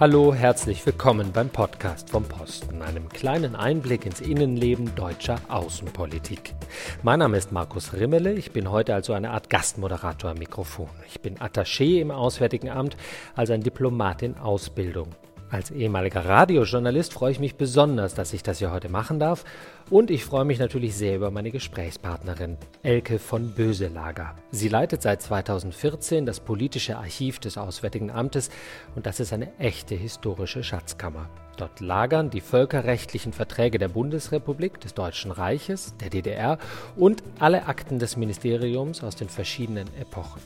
Hallo, herzlich willkommen beim Podcast vom Posten, einem kleinen Einblick ins Innenleben deutscher Außenpolitik. Mein Name ist Markus Rimmele, ich bin heute also eine Art Gastmoderator am Mikrofon. Ich bin Attaché im Auswärtigen Amt, also ein Diplomat in Ausbildung. Als ehemaliger Radiojournalist freue ich mich besonders, dass ich das hier heute machen darf. Und ich freue mich natürlich sehr über meine Gesprächspartnerin, Elke von Böselager. Sie leitet seit 2014 das politische Archiv des Auswärtigen Amtes und das ist eine echte historische Schatzkammer. Dort lagern die völkerrechtlichen Verträge der Bundesrepublik, des Deutschen Reiches, der DDR und alle Akten des Ministeriums aus den verschiedenen Epochen.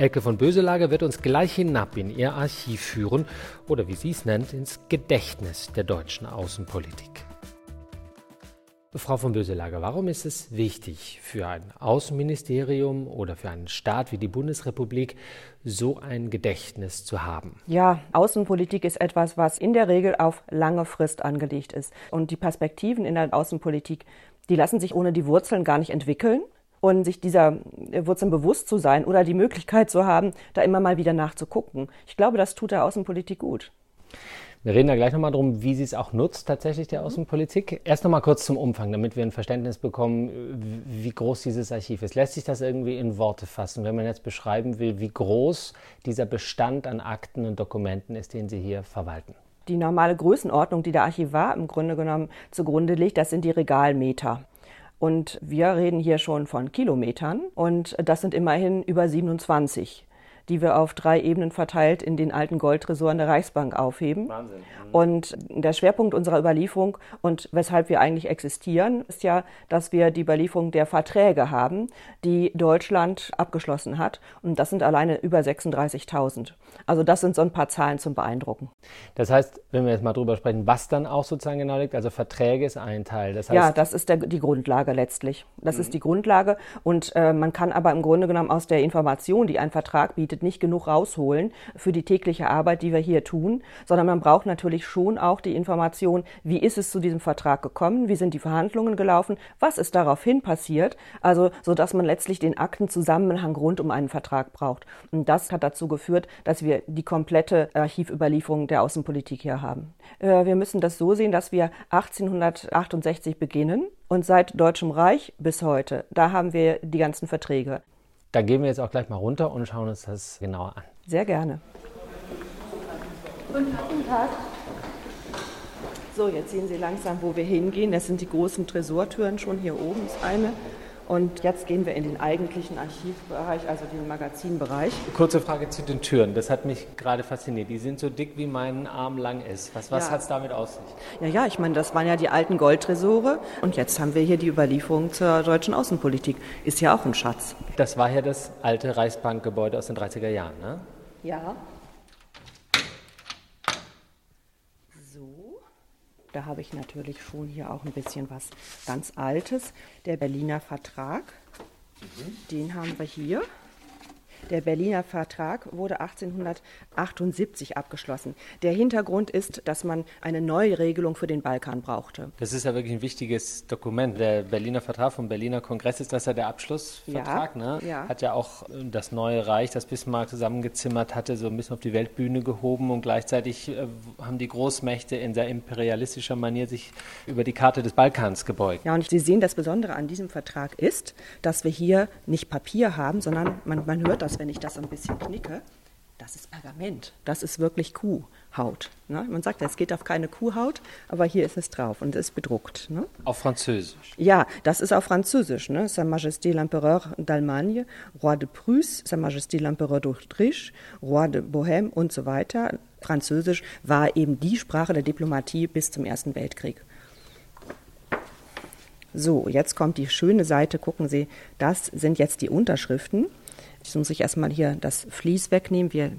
Elke von Böselager wird uns gleich hinab in ihr Archiv führen oder wie sie es nennt, ins Gedächtnis der deutschen Außenpolitik. Frau von Böselager, warum ist es wichtig für ein Außenministerium oder für einen Staat wie die Bundesrepublik, so ein Gedächtnis zu haben? Ja, Außenpolitik ist etwas, was in der Regel auf lange Frist angelegt ist. Und die Perspektiven in der Außenpolitik, die lassen sich ohne die Wurzeln gar nicht entwickeln und sich dieser Wurzeln bewusst zu sein oder die Möglichkeit zu haben, da immer mal wieder nachzugucken. Ich glaube, das tut der Außenpolitik gut. Wir reden da gleich nochmal drum, wie sie es auch nutzt, tatsächlich der Außenpolitik. Erst nochmal kurz zum Umfang, damit wir ein Verständnis bekommen, wie groß dieses Archiv ist. Lässt sich das irgendwie in Worte fassen, wenn man jetzt beschreiben will, wie groß dieser Bestand an Akten und Dokumenten ist, den Sie hier verwalten? Die normale Größenordnung, die der Archivar im Grunde genommen zugrunde legt, das sind die Regalmeter. Und wir reden hier schon von Kilometern. Und das sind immerhin über 27 die wir auf drei Ebenen verteilt in den alten Goldtresoren der Reichsbank aufheben. Wahnsinn. Mhm. Und der Schwerpunkt unserer Überlieferung und weshalb wir eigentlich existieren, ist ja, dass wir die Überlieferung der Verträge haben, die Deutschland abgeschlossen hat. Und das sind alleine über 36.000. Also das sind so ein paar Zahlen zum Beeindrucken. Das heißt, wenn wir jetzt mal drüber sprechen, was dann auch sozusagen genau liegt, also Verträge ist ein Teil. Das heißt, ja, das ist der, die Grundlage letztlich. Das mhm. ist die Grundlage. Und äh, man kann aber im Grunde genommen aus der Information, die ein Vertrag bietet, bietet, nicht genug rausholen für die tägliche Arbeit, die wir hier tun, sondern man braucht natürlich schon auch die Information, wie ist es zu diesem Vertrag gekommen, wie sind die Verhandlungen gelaufen, was ist daraufhin passiert, also so dass man letztlich den Aktenzusammenhang rund um einen Vertrag braucht. Und das hat dazu geführt, dass wir die komplette Archivüberlieferung der Außenpolitik hier haben. Äh, wir müssen das so sehen, dass wir 1868 beginnen und seit Deutschem Reich bis heute, da haben wir die ganzen Verträge. Da gehen wir jetzt auch gleich mal runter und schauen uns das genauer an. Sehr gerne. Guten Tag. So, jetzt sehen Sie langsam, wo wir hingehen. Das sind die großen Tresortüren schon. Hier oben ist eine. Und jetzt gehen wir in den eigentlichen Archivbereich, also den Magazinbereich. Kurze Frage zu den Türen. Das hat mich gerade fasziniert. Die sind so dick, wie mein Arm lang ist. Was, was ja. hat es damit aus sich? Ja, ja, ich meine, das waren ja die alten Goldtresore. Und jetzt haben wir hier die Überlieferung zur deutschen Außenpolitik. Ist ja auch ein Schatz. Das war ja das alte Reichsbankgebäude aus den 30er Jahren, ne? Ja. Da habe ich natürlich schon hier auch ein bisschen was ganz Altes. Der Berliner Vertrag, mhm. den haben wir hier. Der Berliner Vertrag wurde 1878 abgeschlossen. Der Hintergrund ist, dass man eine neue Regelung für den Balkan brauchte. Das ist ja wirklich ein wichtiges Dokument. Der Berliner Vertrag vom Berliner Kongress ist das ja der Abschlussvertrag. Ja, ne? ja. Hat ja auch äh, das neue Reich, das Bismarck zusammengezimmert hatte, so ein bisschen auf die Weltbühne gehoben und gleichzeitig äh, haben die Großmächte in sehr imperialistischer Manier sich über die Karte des Balkans gebeugt. Ja, und Sie sehen, das Besondere an diesem Vertrag ist, dass wir hier nicht Papier haben, sondern man, man hört das wenn ich das ein bisschen knicke, das ist Pergament. Das ist wirklich Kuhhaut. Ne? Man sagt, es geht auf keine Kuhhaut, aber hier ist es drauf und es ist bedruckt. Ne? Auf Französisch? Ja, das ist auf Französisch. Ne? Sa Majesté l'Empereur d'Allemagne, Roi de Prusse, Sa Majesté l'Empereur d'Autriche, Roi de Bohème und so weiter. Französisch war eben die Sprache der Diplomatie bis zum Ersten Weltkrieg. So, jetzt kommt die schöne Seite. Gucken Sie, das sind jetzt die Unterschriften. Jetzt muss ich erstmal hier das Vlies wegnehmen. Wir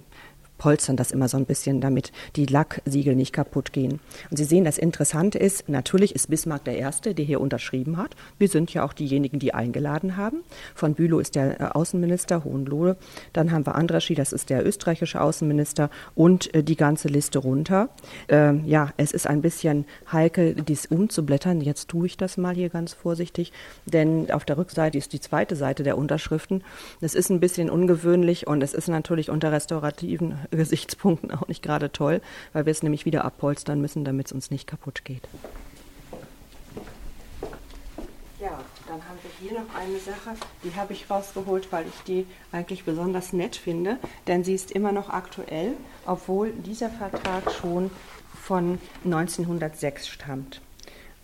polstern das immer so ein bisschen, damit die Lacksiegel nicht kaputt gehen. Und Sie sehen, das Interessante ist, natürlich ist Bismarck der Erste, der hier unterschrieben hat. Wir sind ja auch diejenigen, die eingeladen haben. Von Bülow ist der äh, Außenminister, Hohenlohe. Dann haben wir Andraschi, das ist der österreichische Außenminister und äh, die ganze Liste runter. Ähm, ja, es ist ein bisschen heikel, dies umzublättern. Jetzt tue ich das mal hier ganz vorsichtig, denn auf der Rückseite ist die zweite Seite der Unterschriften. Das ist ein bisschen ungewöhnlich und es ist natürlich unter restaurativen Gesichtspunkten auch nicht gerade toll, weil wir es nämlich wieder abpolstern müssen, damit es uns nicht kaputt geht. Ja, dann haben wir hier noch eine Sache, die habe ich rausgeholt, weil ich die eigentlich besonders nett finde, denn sie ist immer noch aktuell, obwohl dieser Vertrag schon von 1906 stammt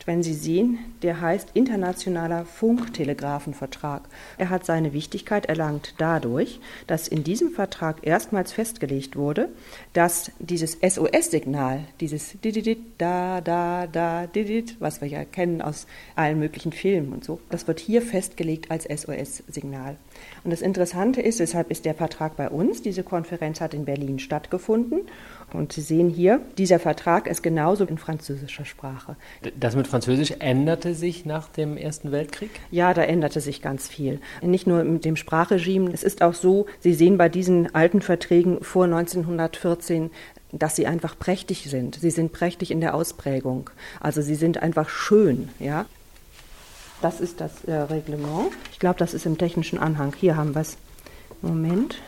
wenn Sie sehen, der heißt Internationaler Funktelegraphenvertrag. Er hat seine Wichtigkeit erlangt dadurch, dass in diesem Vertrag erstmals festgelegt wurde, dass dieses SOS-Signal, dieses Dididit, da, da, da, Didit, was wir ja kennen aus allen möglichen Filmen und so, das wird hier festgelegt als SOS-Signal. Und das Interessante ist, deshalb ist der Vertrag bei uns, diese Konferenz hat in Berlin stattgefunden und Sie sehen hier, dieser Vertrag ist genauso in französischer Sprache. Das mit Französisch änderte sich nach dem Ersten Weltkrieg? Ja, da änderte sich ganz viel. Nicht nur mit dem Sprachregime. Es ist auch so, Sie sehen bei diesen alten Verträgen vor 1914, dass sie einfach prächtig sind. Sie sind prächtig in der Ausprägung. Also sie sind einfach schön, ja. Das ist das äh, Reglement. Ich glaube, das ist im technischen Anhang. Hier haben wir es. Moment.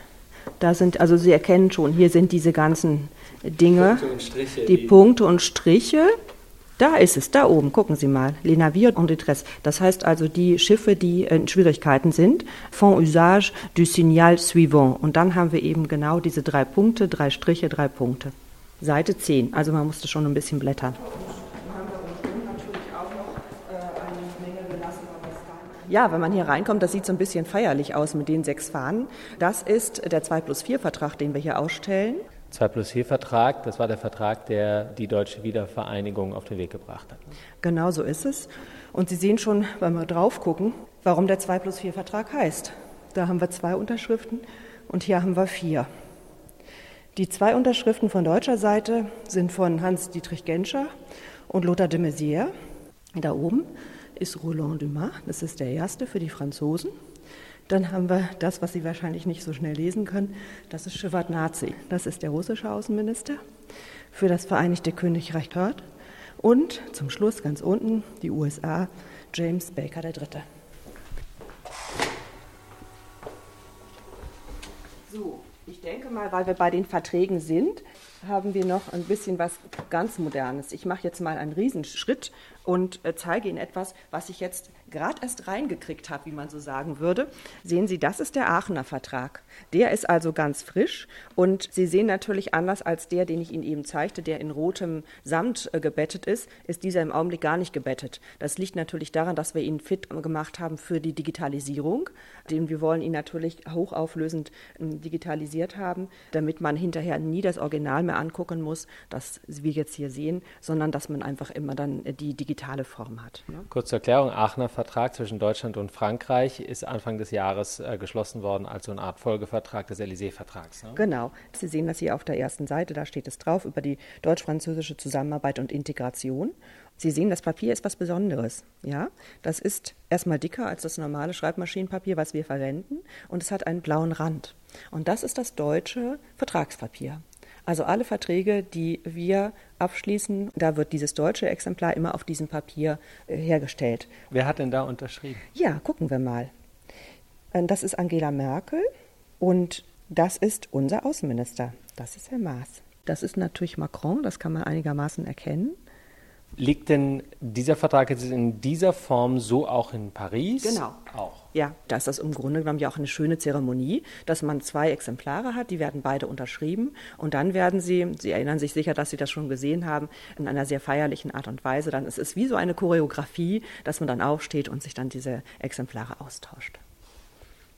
Da sind, also Sie erkennen schon, hier sind diese ganzen Dinge, Punkte die, die Punkte und Striche. Da ist es, da oben, gucken Sie mal, les navires en détresse. Das heißt also die Schiffe, die in Schwierigkeiten sind, font usage du signal suivant. Und dann haben wir eben genau diese drei Punkte, drei Striche, drei Punkte. Seite 10, also man musste schon ein bisschen blättern. Ja, wenn man hier reinkommt, das sieht so ein bisschen feierlich aus mit den sechs Fahnen. Das ist der 2 plus 4 Vertrag, den wir hier ausstellen. 2 plus 4 Vertrag, das war der Vertrag, der die deutsche Wiedervereinigung auf den Weg gebracht hat. Genau so ist es. Und Sie sehen schon, wenn wir drauf gucken, warum der 2 plus 4 Vertrag heißt. Da haben wir zwei Unterschriften und hier haben wir vier. Die zwei Unterschriften von deutscher Seite sind von Hans-Dietrich Genscher und Lothar de Maizière. Da oben ist Roland Dumas, das ist der erste für die Franzosen. Dann haben wir das, was Sie wahrscheinlich nicht so schnell lesen können, das ist Shevardnadze, das ist der russische Außenminister für das Vereinigte Königreich dort. Und zum Schluss ganz unten die USA, James Baker III. So, ich denke mal, weil wir bei den Verträgen sind, haben wir noch ein bisschen was ganz Modernes. Ich mache jetzt mal einen Riesenschritt und äh, zeige Ihnen etwas, was ich jetzt gerade erst reingekriegt habe, wie man so sagen würde. Sehen Sie, das ist der Aachener Vertrag. Der ist also ganz frisch und Sie sehen natürlich anders als der, den ich Ihnen eben zeigte, der in rotem Samt äh, gebettet ist, ist dieser im Augenblick gar nicht gebettet. Das liegt natürlich daran, dass wir ihn fit gemacht haben für die Digitalisierung. Den wir wollen ihn natürlich hochauflösend äh, digitalisiert haben, damit man hinterher nie das Original mehr angucken muss, das wir jetzt hier sehen, sondern dass man einfach immer dann äh, die digitale Form hat. Ne? Kurze Erklärung, Aachener Vertrag Vertrag zwischen Deutschland und Frankreich ist Anfang des Jahres äh, geschlossen worden als so eine Art Folgevertrag des Élysée-Vertrags. Ne? Genau. Sie sehen das hier auf der ersten Seite, da steht es drauf über die deutsch-französische Zusammenarbeit und Integration. Sie sehen, das Papier ist was Besonderes. Ja, das ist erstmal dicker als das normale Schreibmaschinenpapier, was wir verwenden, und es hat einen blauen Rand. Und das ist das deutsche Vertragspapier. Also alle Verträge, die wir abschließen, da wird dieses deutsche Exemplar immer auf diesem Papier äh, hergestellt. Wer hat denn da unterschrieben? Ja, gucken wir mal. Äh, das ist Angela Merkel und das ist unser Außenminister. Das ist Herr Maas. Das ist natürlich Macron, das kann man einigermaßen erkennen. Liegt denn dieser Vertrag jetzt in dieser Form so auch in Paris? Genau. Auch. Ja, da ist das im Grunde genommen ja auch eine schöne Zeremonie, dass man zwei Exemplare hat, die werden beide unterschrieben und dann werden sie, Sie erinnern sich sicher, dass Sie das schon gesehen haben, in einer sehr feierlichen Art und Weise, dann ist es wie so eine Choreografie, dass man dann aufsteht und sich dann diese Exemplare austauscht.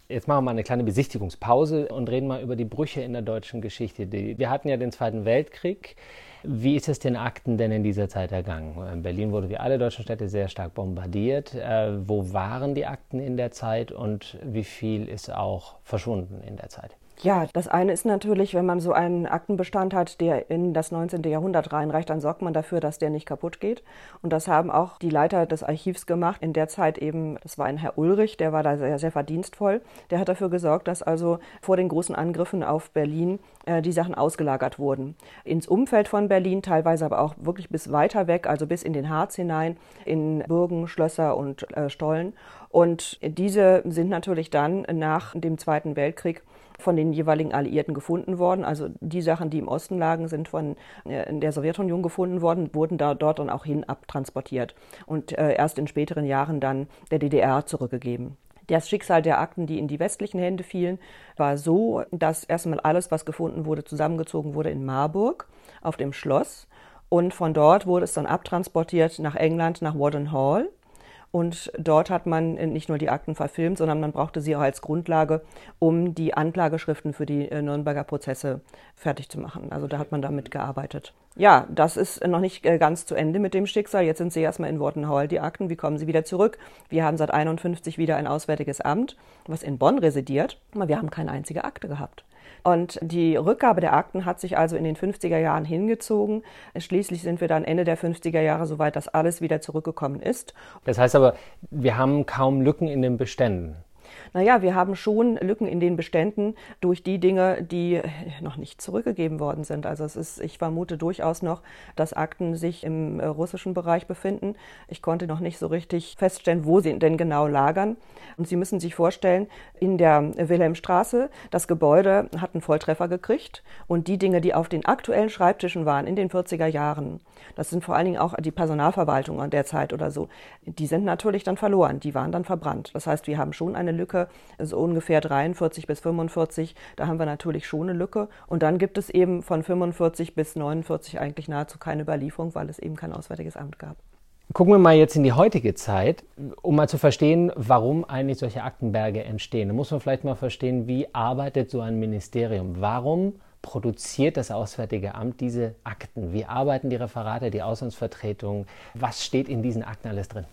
Jetzt machen wir mal eine kleine Besichtigungspause und reden mal über die Brüche in der deutschen Geschichte. Wir hatten ja den Zweiten Weltkrieg. Wie ist es den Akten denn in dieser Zeit ergangen? In Berlin wurde wie alle deutschen Städte sehr stark bombardiert. Äh, wo waren die Akten in der Zeit und wie viel ist auch verschwunden in der Zeit? Ja, das eine ist natürlich, wenn man so einen Aktenbestand hat, der in das 19. Jahrhundert reinreicht, dann sorgt man dafür, dass der nicht kaputt geht. Und das haben auch die Leiter des Archivs gemacht. In der Zeit eben, das war ein Herr Ulrich, der war da sehr, sehr verdienstvoll. Der hat dafür gesorgt, dass also vor den großen Angriffen auf Berlin äh, die Sachen ausgelagert wurden. Ins Umfeld von Berlin, teilweise aber auch wirklich bis weiter weg, also bis in den Harz hinein, in Burgen, Schlösser und äh, Stollen. Und diese sind natürlich dann nach dem Zweiten Weltkrieg von den jeweiligen Alliierten gefunden worden. Also die Sachen, die im Osten lagen, sind von äh, der Sowjetunion gefunden worden, wurden da dort dann auch hin abtransportiert und äh, erst in späteren Jahren dann der DDR zurückgegeben. Das Schicksal der Akten, die in die westlichen Hände fielen, war so, dass erstmal alles, was gefunden wurde, zusammengezogen wurde in Marburg auf dem Schloss. Und von dort wurde es dann abtransportiert nach England, nach Warden Hall. Und dort hat man nicht nur die Akten verfilmt, sondern man brauchte sie auch als Grundlage, um die Anklageschriften für die äh, Nürnberger Prozesse fertig zu machen. Also da hat man damit gearbeitet. Ja, das ist noch nicht äh, ganz zu Ende mit dem Schicksal. Jetzt sind sie erstmal in Wortenhall, die Akten. Wie kommen sie wieder zurück? Wir haben seit 51 wieder ein Auswärtiges Amt, was in Bonn residiert, aber wir haben keine einzige Akte gehabt. Und die Rückgabe der Akten hat sich also in den 50er Jahren hingezogen. Schließlich sind wir dann Ende der 50er Jahre so weit, dass alles wieder zurückgekommen ist. Das heißt aber, wir haben kaum Lücken in den Beständen. Naja, wir haben schon Lücken in den Beständen durch die Dinge, die noch nicht zurückgegeben worden sind. Also es ist, ich vermute durchaus noch, dass Akten sich im äh, russischen Bereich befinden. Ich konnte noch nicht so richtig feststellen, wo sie denn genau lagern. Und Sie müssen sich vorstellen, in der Wilhelmstraße, das Gebäude hat einen Volltreffer gekriegt und die Dinge, die auf den aktuellen Schreibtischen waren in den 40er Jahren, das sind vor allen Dingen auch die Personalverwaltung an der Zeit oder so, die sind natürlich dann verloren, die waren dann verbrannt. Das heißt, wir haben schon eine Lücke, so ungefähr 43 bis 45, da haben wir natürlich schon eine Lücke. Und dann gibt es eben von 45 bis 49 eigentlich nahezu keine Überlieferung, weil es eben kein Auswärtiges Amt gab. Gucken wir mal jetzt in die heutige Zeit, um mal zu verstehen, warum eigentlich solche Aktenberge entstehen. Da muss man vielleicht mal verstehen, wie arbeitet so ein Ministerium? Warum produziert das Auswärtige Amt diese Akten? Wie arbeiten die Referate, die Auslandsvertretungen? Was steht in diesen Akten alles drin?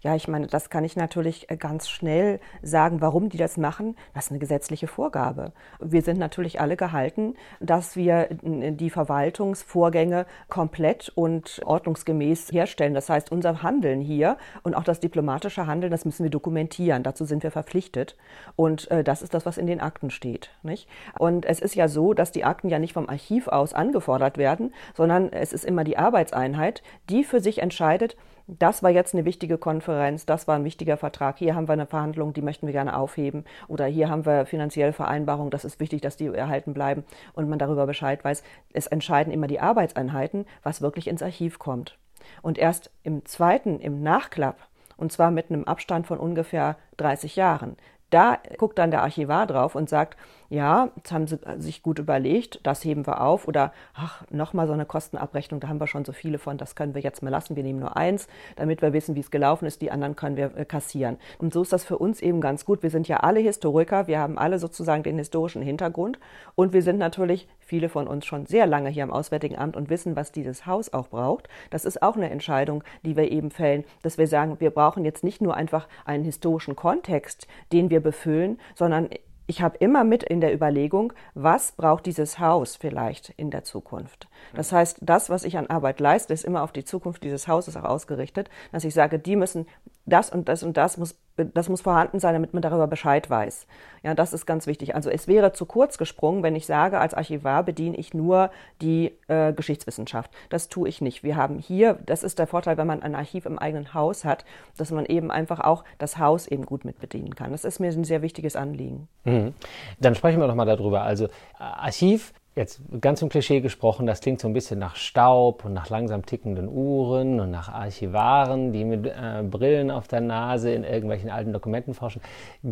Ja, ich meine, das kann ich natürlich äh, ganz schnell sagen, warum die das machen. Das ist eine gesetzliche Vorgabe. Wir sind natürlich alle gehalten, dass wir äh, die Verwaltungsvorgänge komplett und ordnungsgemäß herstellen. Das heißt, unser Handeln hier und auch das diplomatische Handeln, das müssen wir dokumentieren. Dazu sind wir verpflichtet. Und äh, das ist das, was in den Akten steht. Nicht? Und es ist ja so, dass die Akten ja nicht vom Archiv aus angefordert werden, sondern es ist immer die Arbeitseinheit, die für sich entscheidet, das war jetzt eine wichtige Konferenz, das war ein wichtiger Vertrag, hier haben wir eine Verhandlung, die möchten wir gerne aufheben oder hier haben wir finanzielle Vereinbarungen, das ist wichtig, dass die erhalten bleiben und man darüber Bescheid weiß. Es entscheiden immer die Arbeitseinheiten, was wirklich ins Archiv kommt. Und erst im zweiten, im Nachklapp, und zwar mit einem Abstand von ungefähr 30 Jahren, da guckt dann der Archivar drauf und sagt, ja, jetzt haben sie sich gut überlegt, das heben wir auf oder ach, nochmal so eine Kostenabrechnung, da haben wir schon so viele von, das können wir jetzt mal lassen, wir nehmen nur eins, damit wir wissen, wie es gelaufen ist, die anderen können wir äh, kassieren. Und so ist das für uns eben ganz gut. Wir sind ja alle Historiker, wir haben alle sozusagen den historischen Hintergrund und wir sind natürlich, viele von uns schon sehr lange hier am Auswärtigen Amt und wissen, was dieses Haus auch braucht. Das ist auch eine Entscheidung, die wir eben fällen, dass wir sagen, wir brauchen jetzt nicht nur einfach einen historischen Kontext, den wir befüllen, sondern ich habe immer mit in der Überlegung, was braucht dieses Haus vielleicht in der Zukunft. Das heißt, das, was ich an Arbeit leiste, ist immer auf die Zukunft dieses Hauses auch ausgerichtet, dass ich sage, die müssen das und das und das muss, das muss vorhanden sein, damit man darüber Bescheid weiß. Ja, das ist ganz wichtig. Also es wäre zu kurz gesprungen, wenn ich sage, als Archivar bediene ich nur die äh, Geschichtswissenschaft. Das tue ich nicht. Wir haben hier, das ist der Vorteil, wenn man ein Archiv im eigenen Haus hat, dass man eben einfach auch das Haus eben gut mit bedienen kann. Das ist mir ein sehr wichtiges Anliegen. Mhm. Dann sprechen wir doch mal darüber. Also äh, Archiv jetzt ganz im Klischee gesprochen, das klingt so ein bisschen nach Staub und nach langsam tickenden Uhren und nach Archivaren, die mit äh, Brillen auf der Nase in irgendwelchen alten Dokumenten forschen.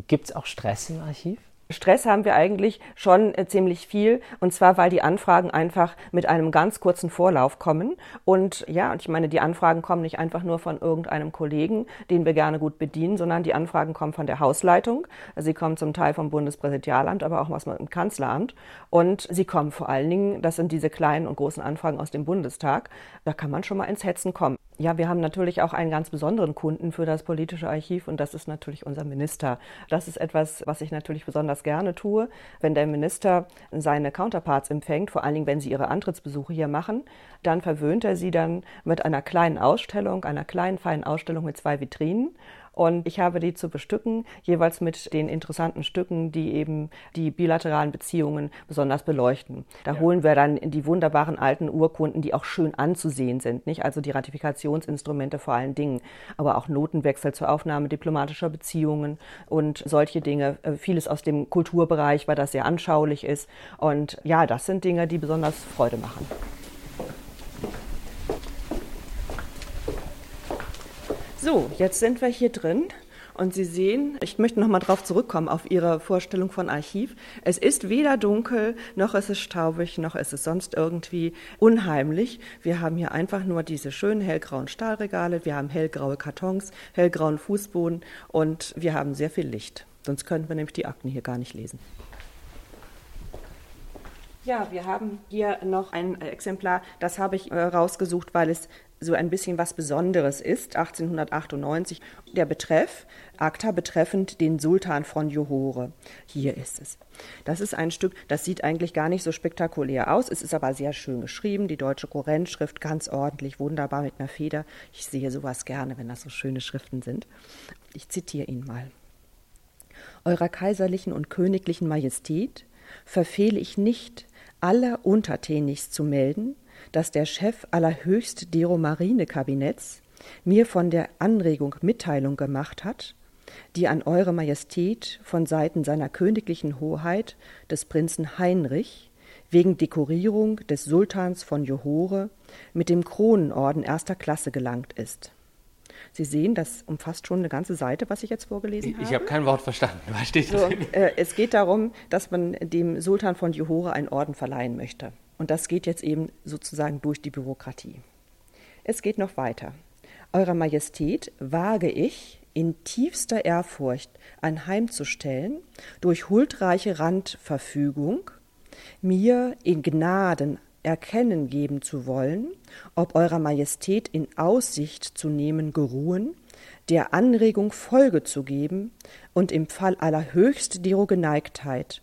Gibt es auch Stress im Archiv? Stress haben wir eigentlich schon äh, ziemlich viel. Und zwar, weil die Anfragen einfach mit einem ganz kurzen Vorlauf kommen. Und ja, und ich meine, die Anfragen kommen nicht einfach nur von irgendeinem Kollegen, den wir gerne gut bedienen, sondern die Anfragen kommen von der Hausleitung, sie kommen zum Teil vom Bundespräsidialamt, aber auch was im Kanzleramt. Und sie kommen vor allen Dingen, das sind diese kleinen und großen Anfragen aus dem Bundestag, da kann man schon mal ins Hetzen kommen. Ja, wir haben natürlich auch einen ganz besonderen Kunden für das politische Archiv und das ist natürlich unser Minister. Das ist etwas, was ich natürlich besonders gerne tue, wenn der Minister seine Counterparts empfängt, vor allen Dingen, wenn sie ihre Antrittsbesuche hier machen, dann verwöhnt er sie dann mit einer kleinen Ausstellung, einer kleinen feinen Ausstellung mit zwei Vitrinen Und ich habe die zu bestücken, jeweils mit den interessanten Stücken, die eben die bilateralen Beziehungen besonders beleuchten. Da ja. holen wir dann die wunderbaren alten Urkunden, die auch schön anzusehen sind, nicht? Also die Ratifikationsinstrumente vor allen Dingen, aber auch Notenwechsel zur Aufnahme diplomatischer Beziehungen und solche Dinge. Äh, vieles aus dem Kulturbereich, weil das sehr anschaulich ist. Und ja, das sind Dinge, die besonders Freude machen. So, jetzt sind wir hier drin. Und Sie sehen, ich möchte noch mal darauf zurückkommen, auf Ihre Vorstellung von Archiv. Es ist weder dunkel, noch ist es staubig, noch ist es sonst irgendwie unheimlich. Wir haben hier einfach nur diese schönen hellgrauen Stahlregale, wir haben hellgraue Kartons, hellgrauen Fußboden und wir haben sehr viel Licht. Sonst könnten wir nämlich die Akten hier gar nicht lesen. Ja, wir haben hier noch ein Exemplar, das habe ich äh, rausgesucht, weil es so ein bisschen was Besonderes ist, 1898, der Betreff, Akta betreffend den Sultan von Johore. Hier ist es. Das ist ein Stück, das sieht eigentlich gar nicht so spektakulär aus, es ist aber sehr schön geschrieben, die deutsche Kurrentschrift ganz ordentlich, wunderbar mit einer Feder. Ich sehe sowas gerne, wenn das so schöne Schriften sind. Ich zitiere ihn mal. Eurer kaiserlichen und königlichen Majestät verfehle ich nicht, aller untertänigst zu melden, dass der Chef allerhöchst dero Marine-Kabinetts mir von der Anregung Mitteilung gemacht hat, die an Eure Majestät von Seiten seiner königlichen Hoheit des Prinzen Heinrich wegen Dekorierung des Sultans von Johore mit dem Kronenorden erster Klasse gelangt ist. Sie sehen, das umfasst schon eine ganze Seite, was ich jetzt vorgelesen ich, habe. Ich habe kein Wort verstanden. Was steht so, äh, es geht darum, dass man dem Sultan von Johore einen Orden verleihen möchte. Und das geht jetzt eben sozusagen durch die Bürokratie. Es geht noch weiter. Eurer Majestät wage ich, in tiefster Ehrfurcht anheimzustellen, durch huldreiche Randverfügung, mir in Gnaden erkennen geben zu wollen, ob Eurer Majestät in Aussicht zu nehmen geruhen, der Anregung Folge zu geben und im Fall allerhöchst dero Geneigtheit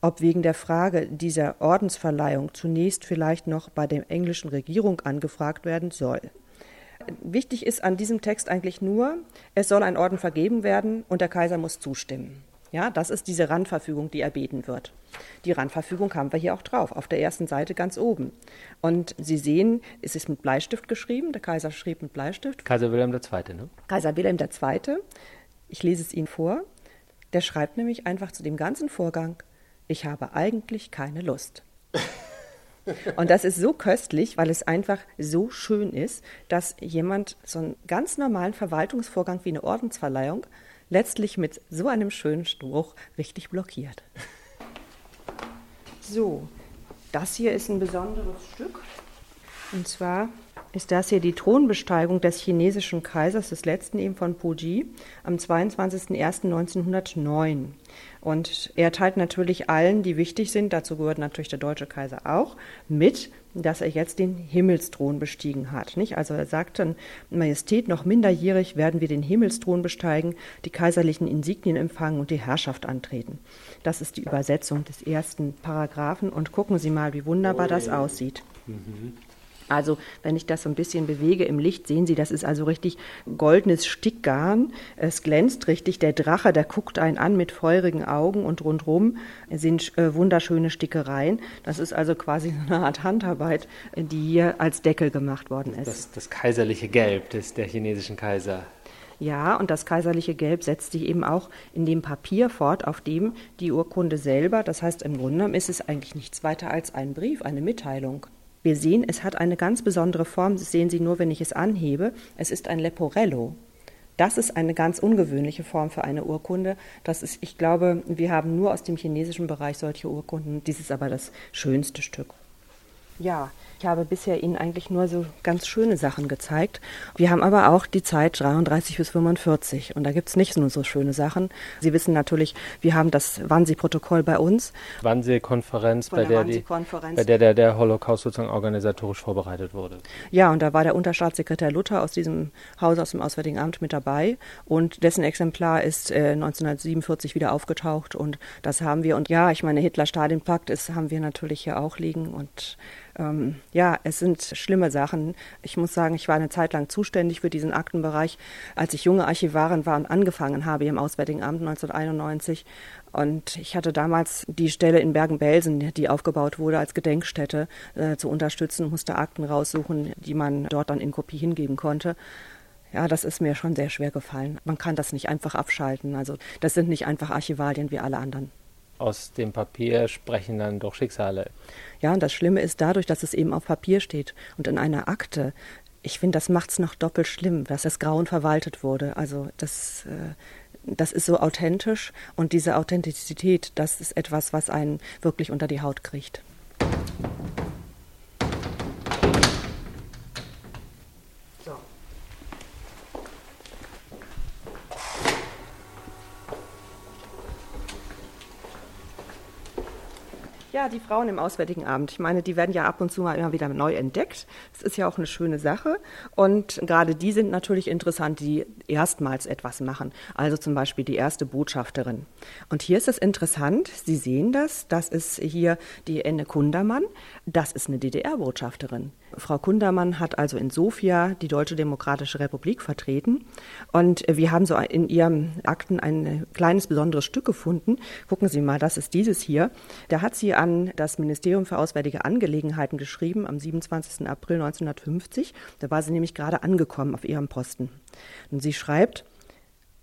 ob wegen der Frage dieser Ordensverleihung zunächst vielleicht noch bei der englischen Regierung angefragt werden soll. Wichtig ist an diesem Text eigentlich nur, es soll ein Orden vergeben werden und der Kaiser muss zustimmen. Ja, das ist diese Randverfügung, die erbeten wird. Die Randverfügung haben wir hier auch drauf, auf der ersten Seite ganz oben. Und Sie sehen, es ist mit Bleistift geschrieben. Der Kaiser schrieb mit Bleistift. Kaiser Wilhelm II., ne? Kaiser Wilhelm II. Ich lese es Ihnen vor. Der schreibt nämlich einfach zu dem ganzen Vorgang ich habe eigentlich keine Lust. Und das ist so köstlich, weil es einfach so schön ist, dass jemand so einen ganz normalen Verwaltungsvorgang wie eine Ordensverleihung letztlich mit so einem schönen Spruch richtig blockiert. So, das hier ist ein besonderes Stück. Und zwar ist das hier die Thronbesteigung des chinesischen Kaisers, des letzten eben von Puji, am 22.01.1909. Und er teilt natürlich allen, die wichtig sind, dazu gehört natürlich der deutsche Kaiser auch, mit, dass er jetzt den Himmelsthron bestiegen hat. Nicht? Also er sagt dann, Majestät, noch minderjährig werden wir den Himmelsthron besteigen, die kaiserlichen Insignien empfangen und die Herrschaft antreten. Das ist die Übersetzung des ersten Paragraphen und gucken Sie mal, wie wunderbar das aussieht. Mhm. Also wenn ich das so ein bisschen bewege im Licht, sehen Sie, das ist also richtig goldenes Stickgarn. Es glänzt richtig. Der Drache, der guckt einen an mit feurigen Augen und rundherum sind äh, wunderschöne Stickereien. Das ist also quasi eine Art Handarbeit, die hier als Deckel gemacht worden ist. Das, das kaiserliche Gelb des, der chinesischen Kaiser. Ja, und das kaiserliche Gelb setzt sich eben auch in dem Papier fort, auf dem die Urkunde selber, das heißt im Grunde ist es eigentlich nichts weiter als ein Brief, eine Mitteilung. Wir sehen, es hat eine ganz besondere Form, das sehen Sie nur, wenn ich es anhebe. Es ist ein Leporello. Das ist eine ganz ungewöhnliche Form für eine Urkunde. Das ist, ich glaube, wir haben nur aus dem chinesischen Bereich solche Urkunden. Dies ist aber das schönste Stück. Ja, ich habe bisher Ihnen eigentlich nur so ganz schöne Sachen gezeigt. Wir haben aber auch die Zeit 33 bis 45 und da gibt es nicht nur so schöne Sachen. Sie wissen natürlich, wir haben das Wannsee-Protokoll bei uns. Wannsee-Konferenz, bei, der, die, bei der, der der Holocaust sozusagen organisatorisch vorbereitet wurde. Ja, und da war der Unterstaatssekretär Luther aus diesem Haus, aus dem Auswärtigen Amt mit dabei und dessen Exemplar ist äh, 1947 wieder aufgetaucht und das haben wir. Und ja, ich meine, Hitler-Stalin-Pakt haben wir natürlich hier auch liegen und Ähm, ja, es sind schlimme Sachen. Ich muss sagen, ich war eine Zeit lang zuständig für diesen Aktenbereich, als ich junge Archivarin war und angefangen habe im Auswärtigen Amt 1991. Und ich hatte damals die Stelle in Bergen-Belsen, die aufgebaut wurde als Gedenkstätte, äh, zu unterstützen, musste Akten raussuchen, die man dort dann in Kopie hingeben konnte. Ja, das ist mir schon sehr schwer gefallen. Man kann das nicht einfach abschalten. Also das sind nicht einfach Archivalien wie alle anderen. Aus dem Papier sprechen dann doch Schicksale. Ja, und das Schlimme ist dadurch, dass es eben auf Papier steht und in einer Akte. Ich finde, das macht es noch doppelt schlimm, dass das Grauen verwaltet wurde. Also das, äh, das ist so authentisch und diese Authentizität, das ist etwas, was einen wirklich unter die Haut kriegt. Ja, die Frauen im Auswärtigen Amt. Ich meine, die werden ja ab und zu mal immer wieder neu entdeckt. Das ist ja auch eine schöne Sache. Und gerade die sind natürlich interessant, die erstmals etwas machen. Also zum Beispiel die erste Botschafterin. Und hier ist es interessant, Sie sehen das, das ist hier die Enne Kundermann. Das ist eine DDR-Botschafterin. Frau Kundermann hat also in Sofia die Deutsche Demokratische Republik vertreten. Und wir haben so in ihrem Akten ein kleines besonderes Stück gefunden. Gucken Sie mal, das ist dieses hier. Da hat sie an das Ministerium für Auswärtige Angelegenheiten geschrieben am 27. April 1950. Da war sie nämlich gerade angekommen auf ihrem Posten. Und sie schreibt,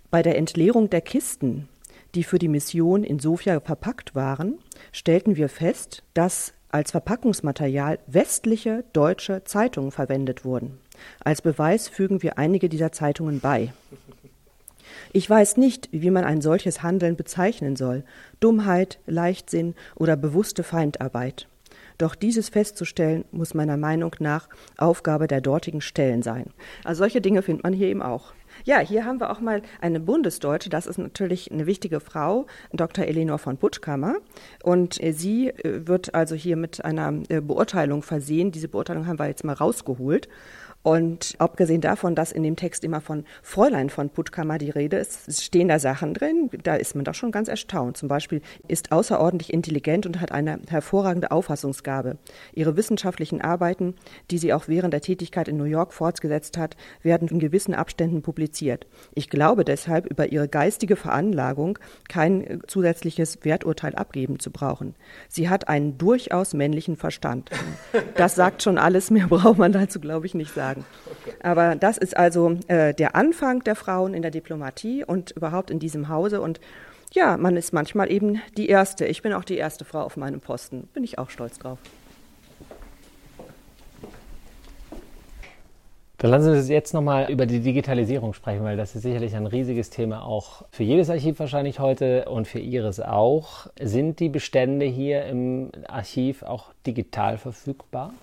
bei der Entleerung der Kisten, die für die Mission in Sofia verpackt waren, stellten wir fest, dass als Verpackungsmaterial westliche deutsche Zeitungen verwendet wurden. Als Beweis fügen wir einige dieser Zeitungen bei. Ich weiß nicht, wie man ein solches Handeln bezeichnen soll Dummheit, Leichtsinn oder bewusste Feindarbeit. Doch dieses festzustellen muss meiner Meinung nach Aufgabe der dortigen Stellen sein. Also solche Dinge findet man hier eben auch. Ja, hier haben wir auch mal eine Bundesdeutsche. Das ist natürlich eine wichtige Frau, Dr. Elinor von Puttkammer. Und äh, sie äh, wird also hier mit einer äh, Beurteilung versehen. Diese Beurteilung haben wir jetzt mal rausgeholt. Und abgesehen davon, dass in dem Text immer von Fräulein von Puttkammer die Rede ist, stehen da Sachen drin, da ist man doch schon ganz erstaunt. Zum Beispiel ist außerordentlich intelligent und hat eine hervorragende Auffassungsgabe. Ihre wissenschaftlichen Arbeiten, die sie auch während der Tätigkeit in New York fortgesetzt hat, werden in gewissen Abständen publiziert. Ich glaube deshalb, über ihre geistige Veranlagung kein zusätzliches Werturteil abgeben zu brauchen. Sie hat einen durchaus männlichen Verstand. Das sagt schon alles, mehr braucht man dazu, glaube ich, nicht sagen sagen. Aber das ist also äh, der Anfang der Frauen in der Diplomatie und überhaupt in diesem Hause. Und ja, man ist manchmal eben die Erste. Ich bin auch die erste Frau auf meinem Posten. Bin ich auch stolz drauf. Dann lassen Sie uns jetzt nochmal über die Digitalisierung sprechen, weil das ist sicherlich ein riesiges Thema auch für jedes Archiv wahrscheinlich heute und für Ihres auch. Sind die Bestände hier im Archiv auch digital verfügbar?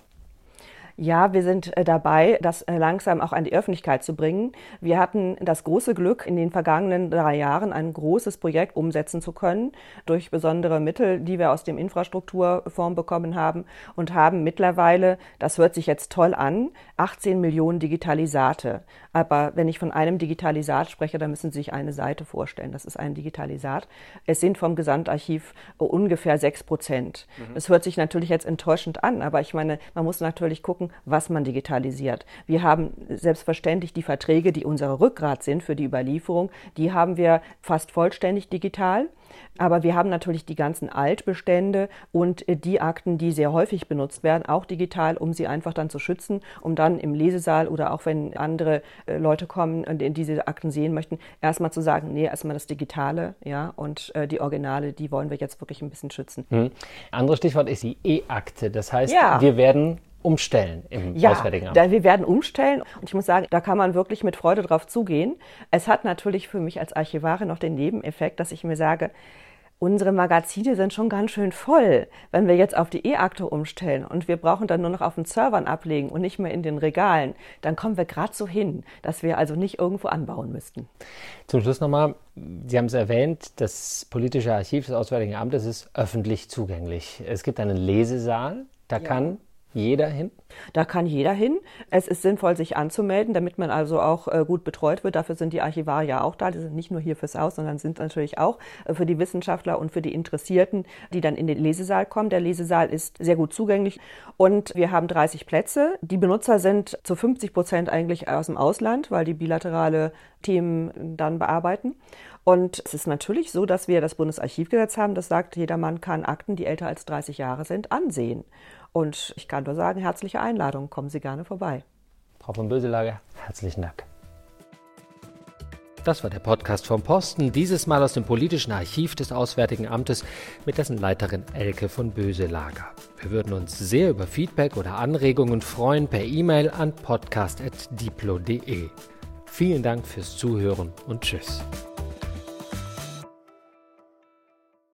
Ja, wir sind äh, dabei, das äh, langsam auch an die Öffentlichkeit zu bringen. Wir hatten das große Glück, in den vergangenen drei Jahren ein großes Projekt umsetzen zu können durch besondere Mittel, die wir aus dem Infrastrukturfonds bekommen haben und haben mittlerweile, das hört sich jetzt toll an, 18 Millionen Digitalisate. Aber wenn ich von einem Digitalisat spreche, dann müssen Sie sich eine Seite vorstellen. Das ist ein Digitalisat. Es sind vom Gesamtarchiv ungefähr sechs Prozent. Mhm. Es hört sich natürlich jetzt enttäuschend an, aber ich meine, man muss natürlich gucken, gucken, was man digitalisiert. Wir haben selbstverständlich die Verträge, die unsere Rückgrat sind für die Überlieferung, die haben wir fast vollständig digital. Aber wir haben natürlich die ganzen Altbestände und die Akten, die sehr häufig benutzt werden, auch digital, um sie einfach dann zu schützen, um dann im Lesesaal oder auch wenn andere äh, Leute kommen und diese Akten sehen möchten, erstmal zu sagen, nee, erstmal das Digitale, ja, und äh, die Originale, die wollen wir jetzt wirklich ein bisschen schützen. Hm. Anderes Stichwort ist die E-Akte. Das heißt, ja. wir werden umstellen im ja, Auswärtigen Amt? Ja, wir werden umstellen und ich muss sagen, da kann man wirklich mit Freude drauf zugehen. Es hat natürlich für mich als Archivarin noch den Nebeneffekt, dass ich mir sage, unsere Magazine sind schon ganz schön voll, wenn wir jetzt auf die E-Akte umstellen und wir brauchen dann nur noch auf den Servern ablegen und nicht mehr in den Regalen, dann kommen wir gerade so hin, dass wir also nicht irgendwo anbauen müssten. Zum Schluss nochmal, Sie haben es erwähnt, das politische Archiv des Auswärtigen Amtes ist öffentlich zugänglich. Es gibt einen Lesesaal, da ja. kann jeder hin? Da kann jeder hin. Es ist sinnvoll, sich anzumelden, damit man also auch äh, gut betreut wird. Dafür sind die Archivarier auch da. Die sind nicht nur hier fürs Haus, sondern sind natürlich auch äh, für die Wissenschaftler und für die Interessierten, die dann in den Lesesaal kommen. Der Lesesaal ist sehr gut zugänglich und wir haben 30 Plätze. Die Benutzer sind zu 50 Prozent eigentlich aus dem Ausland, weil die bilaterale Themen dann bearbeiten. Und es ist natürlich so, dass wir das Bundesarchivgesetz haben, das sagt, jedermann kann Akten, die älter als 30 Jahre sind, ansehen. Und ich kann nur sagen, herzliche Einladung, kommen Sie gerne vorbei. Frau von Böselager, herzlichen Dank. Das war der Podcast vom Posten, dieses Mal aus dem politischen Archiv des Auswärtigen Amtes mit dessen Leiterin Elke von Böselager. Wir würden uns sehr über Feedback oder Anregungen freuen per E-Mail an podcast.diplo.de. Vielen Dank fürs Zuhören und Tschüss.